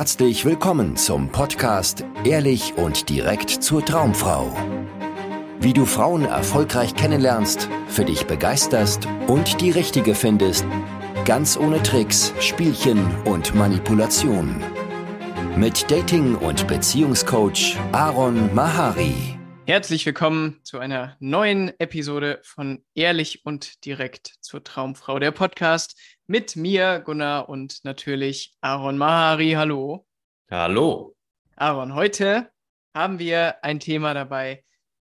herzlich willkommen zum Podcast Ehrlich und direkt zur Traumfrau. Wie du Frauen erfolgreich kennenlernst, für dich begeisterst und die richtige findest, ganz ohne Tricks, Spielchen und Manipulation. Mit Dating- und Beziehungscoach Aaron Mahari. Herzlich willkommen zu einer neuen Episode von Ehrlich und direkt zur Traumfrau, der Podcast mit mir, Gunnar und natürlich Aaron Mahari. Hallo. Hallo. Aaron, heute haben wir ein Thema dabei,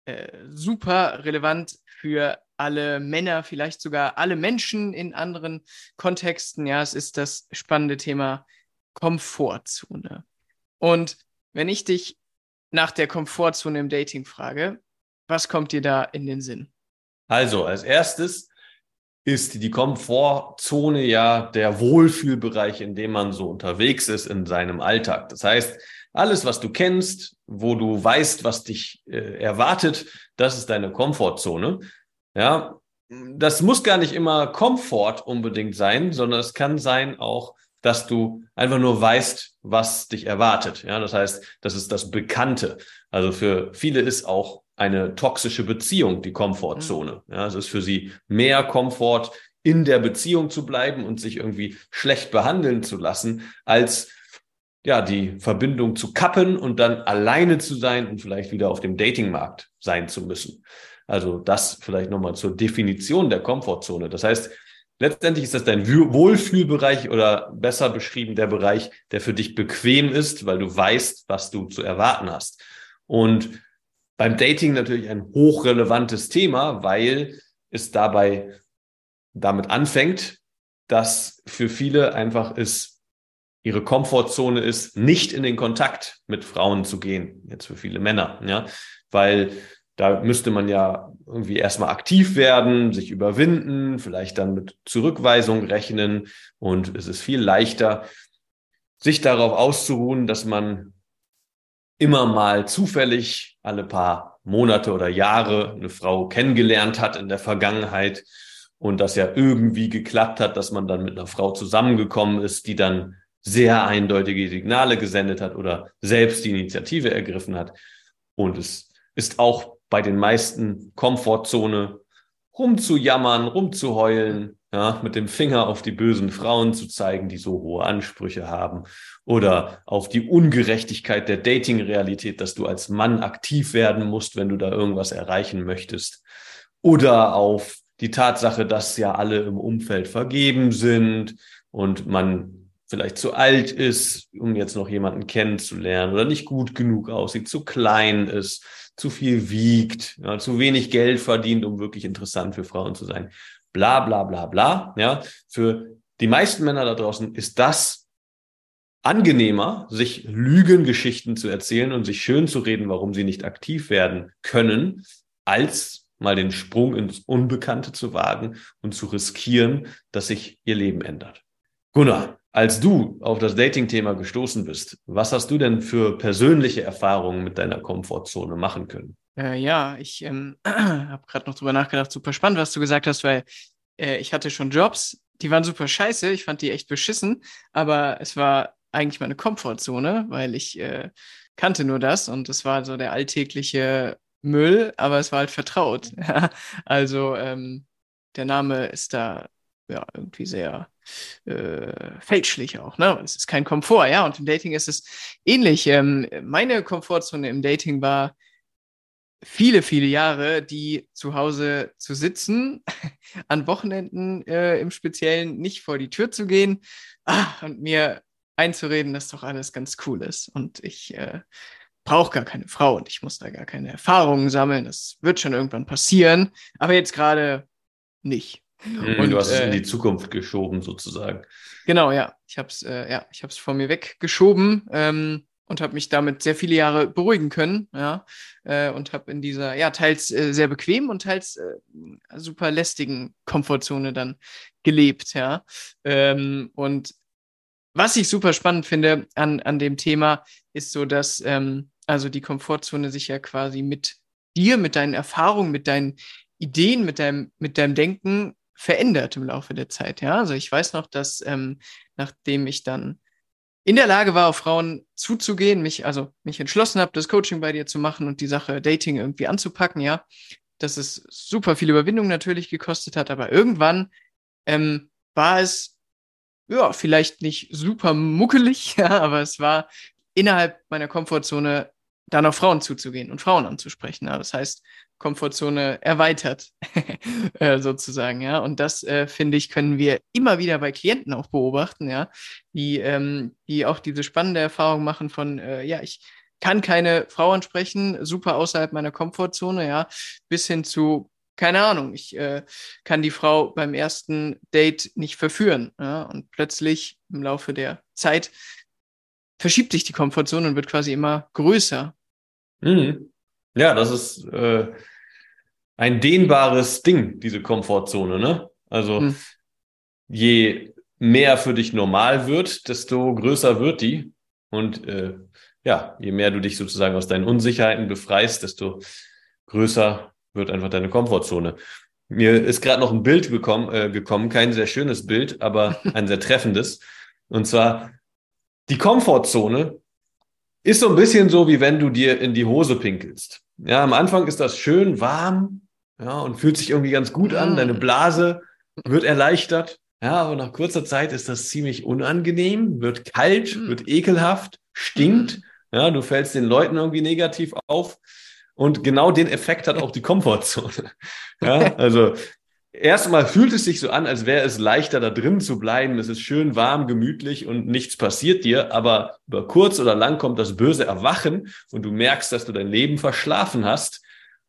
äh, super relevant für alle Männer, vielleicht sogar alle Menschen in anderen Kontexten. Ja, es ist das spannende Thema Komfortzone. Und wenn ich dich nach der Komfortzone im Dating frage, was kommt dir da in den Sinn? Also, als erstes ist die Komfortzone ja der Wohlfühlbereich, in dem man so unterwegs ist in seinem Alltag. Das heißt, alles, was du kennst, wo du weißt, was dich äh, erwartet, das ist deine Komfortzone. Ja, das muss gar nicht immer Komfort unbedingt sein, sondern es kann sein auch, dass du einfach nur weißt, was dich erwartet. Ja, das heißt, das ist das Bekannte. Also für viele ist auch eine toxische Beziehung, die Komfortzone. Mhm. Ja, es ist für sie mehr Komfort, in der Beziehung zu bleiben und sich irgendwie schlecht behandeln zu lassen, als ja, die Verbindung zu kappen und dann alleine zu sein und vielleicht wieder auf dem Datingmarkt sein zu müssen. Also das vielleicht nochmal zur Definition der Komfortzone. Das heißt, letztendlich ist das dein Wohlfühlbereich oder besser beschrieben der Bereich, der für dich bequem ist, weil du weißt, was du zu erwarten hast. Und beim Dating natürlich ein hochrelevantes Thema, weil es dabei damit anfängt, dass für viele einfach es ihre Komfortzone ist, nicht in den Kontakt mit Frauen zu gehen. Jetzt für viele Männer, ja, weil da müsste man ja irgendwie erstmal aktiv werden, sich überwinden, vielleicht dann mit Zurückweisung rechnen und es ist viel leichter, sich darauf auszuruhen, dass man immer mal zufällig alle paar Monate oder Jahre eine Frau kennengelernt hat in der Vergangenheit und das ja irgendwie geklappt hat, dass man dann mit einer Frau zusammengekommen ist, die dann sehr eindeutige Signale gesendet hat oder selbst die Initiative ergriffen hat. Und es ist auch bei den meisten Komfortzone rumzujammern, rumzuheulen, ja, mit dem Finger auf die bösen Frauen zu zeigen, die so hohe Ansprüche haben oder auf die Ungerechtigkeit der Dating-Realität, dass du als Mann aktiv werden musst, wenn du da irgendwas erreichen möchtest. Oder auf die Tatsache, dass ja alle im Umfeld vergeben sind und man vielleicht zu alt ist, um jetzt noch jemanden kennenzulernen oder nicht gut genug aussieht, zu klein ist, zu viel wiegt, ja, zu wenig Geld verdient, um wirklich interessant für Frauen zu sein bla bla bla bla. Ja, für die meisten Männer da draußen ist das angenehmer, sich Lügengeschichten zu erzählen und sich schön zu reden, warum sie nicht aktiv werden können, als mal den Sprung ins Unbekannte zu wagen und zu riskieren, dass sich ihr Leben ändert. Gunnar, als du auf das Dating-Thema gestoßen bist, was hast du denn für persönliche Erfahrungen mit deiner Komfortzone machen können? Äh, ja, ich ähm, habe gerade noch drüber nachgedacht. Super spannend, was du gesagt hast, weil äh, ich hatte schon Jobs, die waren super scheiße. Ich fand die echt beschissen, aber es war eigentlich meine Komfortzone, weil ich äh, kannte nur das und es war so der alltägliche Müll, aber es war halt vertraut. also ähm, der Name ist da ja irgendwie sehr äh, fälschlich auch, ne? Es ist kein Komfort, ja. Und im Dating ist es ähnlich. Ähm, meine Komfortzone im Dating war viele, viele Jahre, die zu Hause zu sitzen, an Wochenenden äh, im Speziellen nicht vor die Tür zu gehen ah, und mir einzureden, dass doch alles ganz cool ist und ich äh, brauche gar keine Frau und ich muss da gar keine Erfahrungen sammeln. Das wird schon irgendwann passieren, aber jetzt gerade nicht. Mhm, und, du hast es in die äh, Zukunft geschoben sozusagen. Genau, ja. Ich habe es äh, ja, ich vor mir weggeschoben. Ähm, und habe mich damit sehr viele Jahre beruhigen können, ja, äh, und habe in dieser, ja, teils äh, sehr bequem und teils äh, super lästigen Komfortzone dann gelebt, ja. Ähm, und was ich super spannend finde an, an dem Thema, ist so, dass ähm, also die Komfortzone sich ja quasi mit dir, mit deinen Erfahrungen, mit deinen Ideen, mit deinem, mit deinem Denken verändert im Laufe der Zeit, ja. Also ich weiß noch, dass ähm, nachdem ich dann in der Lage war, auf Frauen zuzugehen, mich, also mich entschlossen habe, das Coaching bei dir zu machen und die Sache Dating irgendwie anzupacken, ja, dass es super viel Überwindung natürlich gekostet hat, aber irgendwann ähm, war es ja vielleicht nicht super muckelig, ja, aber es war innerhalb meiner Komfortzone dann auf Frauen zuzugehen und Frauen anzusprechen. Ja. Das heißt, Komfortzone erweitert, äh, sozusagen, ja. Und das, äh, finde ich, können wir immer wieder bei Klienten auch beobachten, ja, die, ähm, die auch diese spannende Erfahrung machen von, äh, ja, ich kann keine Frau ansprechen, super außerhalb meiner Komfortzone, ja, bis hin zu, keine Ahnung, ich äh, kann die Frau beim ersten Date nicht verführen, ja, und plötzlich im Laufe der Zeit verschiebt sich die Komfortzone und wird quasi immer größer. Mhm. Ja, das ist äh, ein dehnbares Ding, diese Komfortzone, ne? Also mhm. je mehr für dich normal wird, desto größer wird die. Und äh, ja, je mehr du dich sozusagen aus deinen Unsicherheiten befreist, desto größer wird einfach deine Komfortzone. Mir ist gerade noch ein Bild bekommen, äh, gekommen, kein sehr schönes Bild, aber ein sehr treffendes. Und zwar die Komfortzone ist so ein bisschen so, wie wenn du dir in die Hose pinkelst. Ja, am Anfang ist das schön warm, ja, und fühlt sich irgendwie ganz gut an. Deine mm. Blase wird erleichtert. Ja, aber nach kurzer Zeit ist das ziemlich unangenehm, wird kalt, mm. wird ekelhaft, stinkt. Mm. Ja, du fällst den Leuten irgendwie negativ auf. Und genau den Effekt hat auch die Komfortzone. Ja, also erstmal fühlt es sich so an, als wäre es leichter, da drin zu bleiben. Es ist schön warm, gemütlich und nichts passiert dir. Aber über kurz oder lang kommt das böse Erwachen und du merkst, dass du dein Leben verschlafen hast,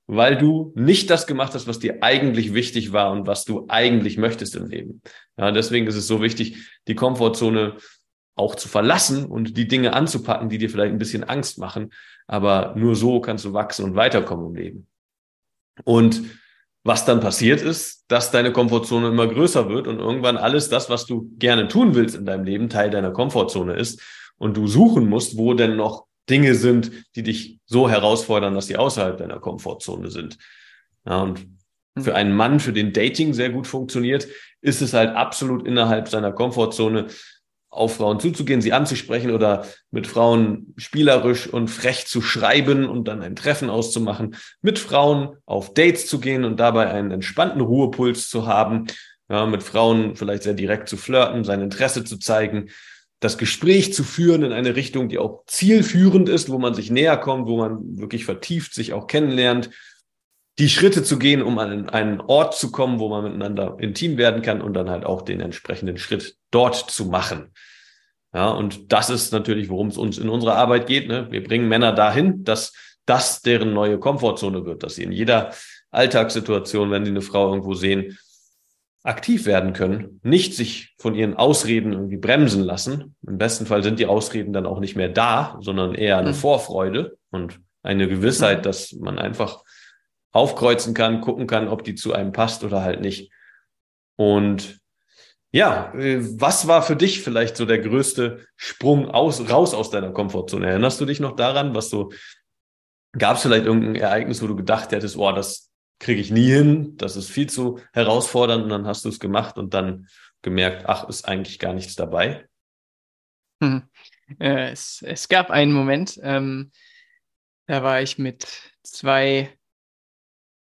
weil du nicht das gemacht hast, was dir eigentlich wichtig war und was du eigentlich möchtest im Leben. Ja, deswegen ist es so wichtig, die Komfortzone auch zu verlassen und die Dinge anzupacken, die dir vielleicht ein bisschen Angst machen. Aber nur so kannst du wachsen und weiterkommen im Leben. Und was dann passiert ist, dass deine Komfortzone immer größer wird und irgendwann alles das, was du gerne tun willst in deinem Leben, Teil deiner Komfortzone ist und du suchen musst, wo denn noch Dinge sind, die dich so herausfordern, dass sie außerhalb deiner Komfortzone sind. Ja, und hm. für einen Mann, für den Dating sehr gut funktioniert, ist es halt absolut innerhalb seiner Komfortzone, auf Frauen zuzugehen, sie anzusprechen oder mit Frauen spielerisch und frech zu schreiben und dann ein Treffen auszumachen, mit Frauen auf Dates zu gehen und dabei einen entspannten Ruhepuls zu haben, ja, mit Frauen vielleicht sehr direkt zu flirten, sein Interesse zu zeigen, das Gespräch zu führen in eine Richtung, die auch zielführend ist, wo man sich näher kommt, wo man wirklich vertieft sich auch kennenlernt, die Schritte zu gehen, um an einen Ort zu kommen, wo man miteinander intim werden kann und dann halt auch den entsprechenden Schritt dort zu machen. Ja, und das ist natürlich, worum es uns in unserer Arbeit geht. Ne? Wir bringen Männer dahin, dass das deren neue Komfortzone wird, dass sie in jeder Alltagssituation, wenn sie eine Frau irgendwo sehen, aktiv werden können, nicht sich von ihren Ausreden irgendwie bremsen lassen. Im besten Fall sind die Ausreden dann auch nicht mehr da, sondern eher eine mhm. Vorfreude und eine Gewissheit, mhm. dass man einfach aufkreuzen kann, gucken kann, ob die zu einem passt oder halt nicht. Und ja, äh, was war für dich vielleicht so der größte Sprung aus, raus aus deiner Komfortzone? Erinnerst du dich noch daran, was so, gab es vielleicht irgendein Ereignis, wo du gedacht hättest, oh, das kriege ich nie hin, das ist viel zu herausfordernd und dann hast du es gemacht und dann gemerkt, ach, ist eigentlich gar nichts dabei? Hm. Äh, es, es gab einen Moment, ähm, da war ich mit zwei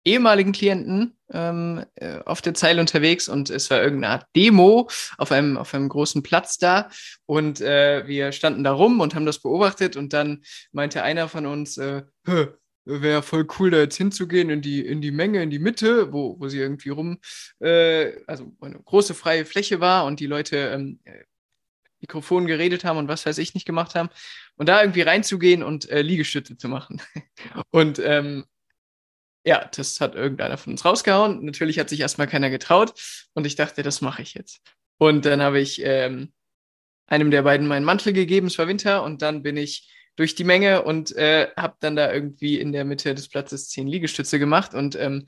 ehemaligen Klienten ähm, äh, auf der Zeile unterwegs und es war irgendeine Art Demo auf einem, auf einem großen Platz da und äh, wir standen da rum und haben das beobachtet und dann meinte einer von uns, äh, wäre voll cool, da jetzt hinzugehen in die, in die Menge, in die Mitte, wo, wo sie irgendwie rum, äh, also eine große freie Fläche war und die Leute ähm, äh, Mikrofon geredet haben und was weiß ich nicht gemacht haben. Und da irgendwie reinzugehen und äh, Liegestütze zu machen. und ähm, ja, das hat irgendeiner von uns rausgehauen. Natürlich hat sich erstmal keiner getraut und ich dachte, das mache ich jetzt. Und dann habe ich ähm, einem der beiden meinen Mantel gegeben, es war Winter, und dann bin ich durch die Menge und äh, habe dann da irgendwie in der Mitte des Platzes zehn Liegestütze gemacht und ähm,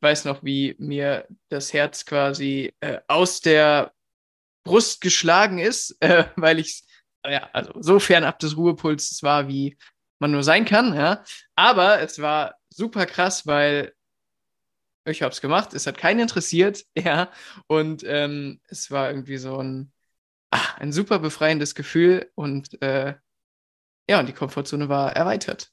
weiß noch, wie mir das Herz quasi äh, aus der Brust geschlagen ist, äh, weil ich ja, also so fernab des Ruhepulses war, wie man nur sein kann, ja. Aber es war super krass, weil ich habe es gemacht, es hat keinen interessiert, ja. Und ähm, es war irgendwie so ein, ah, ein super befreiendes Gefühl und äh, ja, und die Komfortzone war erweitert.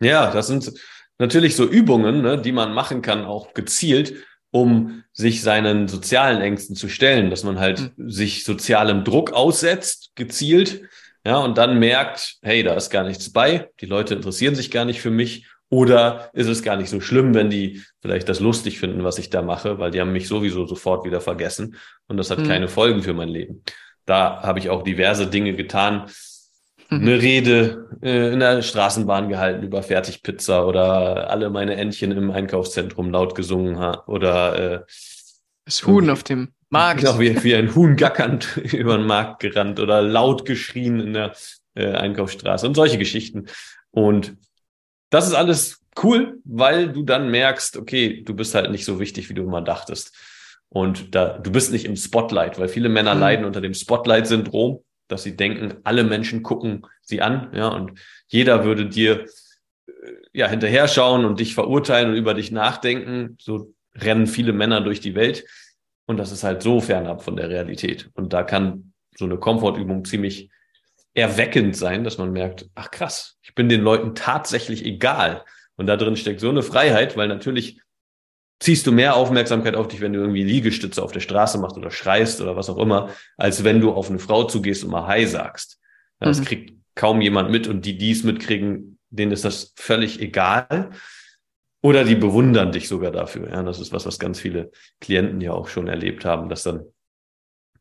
Ja, das sind natürlich so Übungen, ne, die man machen kann, auch gezielt, um sich seinen sozialen Ängsten zu stellen, dass man halt mhm. sich sozialem Druck aussetzt, gezielt, ja, und dann merkt, hey, da ist gar nichts bei, die Leute interessieren sich gar nicht für mich oder ist es gar nicht so schlimm, wenn die vielleicht das lustig finden, was ich da mache, weil die haben mich sowieso sofort wieder vergessen und das hat mhm. keine Folgen für mein Leben. Da habe ich auch diverse Dinge getan, mhm. eine Rede äh, in der Straßenbahn gehalten über Fertigpizza oder alle meine Entchen im Einkaufszentrum laut gesungen oder äh, das Huhn auf dem Markt. Genau, wie, wie ein Huhn gackernd über den Markt gerannt oder laut geschrien in der äh, Einkaufsstraße und solche Geschichten. Und das ist alles cool, weil du dann merkst, okay, du bist halt nicht so wichtig, wie du immer dachtest. Und da, du bist nicht im Spotlight, weil viele Männer mhm. leiden unter dem Spotlight-Syndrom, dass sie denken, alle Menschen gucken sie an, ja, und jeder würde dir äh, ja hinterher schauen und dich verurteilen und über dich nachdenken. So rennen viele Männer durch die Welt. Und das ist halt so fernab von der Realität. Und da kann so eine Komfortübung ziemlich erweckend sein, dass man merkt, ach krass, ich bin den Leuten tatsächlich egal. Und da drin steckt so eine Freiheit, weil natürlich ziehst du mehr Aufmerksamkeit auf dich, wenn du irgendwie Liegestütze auf der Straße machst oder schreist oder was auch immer, als wenn du auf eine Frau zugehst und mal Hi sagst. Das mhm. kriegt kaum jemand mit und die, die es mitkriegen, denen ist das völlig egal. Oder die bewundern dich sogar dafür. Ja, das ist was, was ganz viele Klienten ja auch schon erlebt haben, dass dann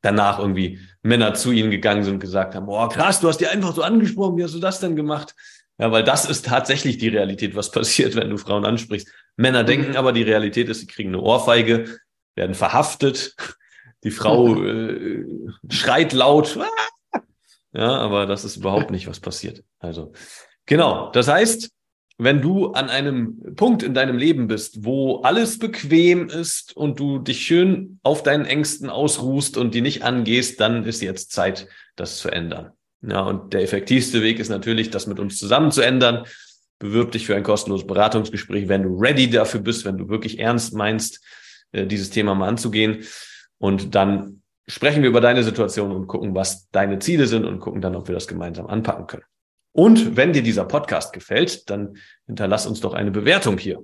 danach irgendwie Männer zu ihnen gegangen sind und gesagt haben, boah, krass, du hast die einfach so angesprochen, wie hast du das denn gemacht? Ja, weil das ist tatsächlich die Realität, was passiert, wenn du Frauen ansprichst. Männer mhm. denken aber, die Realität ist, sie kriegen eine Ohrfeige, werden verhaftet, die Frau äh, schreit laut. Ja, aber das ist überhaupt nicht, was passiert. Also, genau. Das heißt, wenn du an einem Punkt in deinem Leben bist, wo alles bequem ist und du dich schön auf deinen Ängsten ausruhst und die nicht angehst, dann ist jetzt Zeit, das zu ändern. Ja, und der effektivste Weg ist natürlich, das mit uns zusammen zu ändern. Bewirb dich für ein kostenloses Beratungsgespräch, wenn du ready dafür bist, wenn du wirklich ernst meinst, äh, dieses Thema mal anzugehen. Und dann sprechen wir über deine Situation und gucken, was deine Ziele sind und gucken dann, ob wir das gemeinsam anpacken können. Und wenn dir dieser Podcast gefällt, dann hinterlass uns doch eine Bewertung hier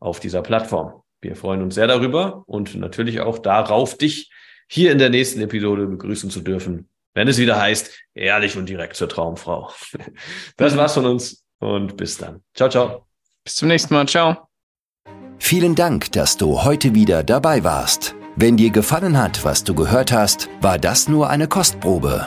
auf dieser Plattform. Wir freuen uns sehr darüber und natürlich auch darauf, dich hier in der nächsten Episode begrüßen zu dürfen, wenn es wieder heißt, ehrlich und direkt zur Traumfrau. Das war's von uns und bis dann. Ciao, ciao. Bis zum nächsten Mal. Ciao. Vielen Dank, dass du heute wieder dabei warst. Wenn dir gefallen hat, was du gehört hast, war das nur eine Kostprobe.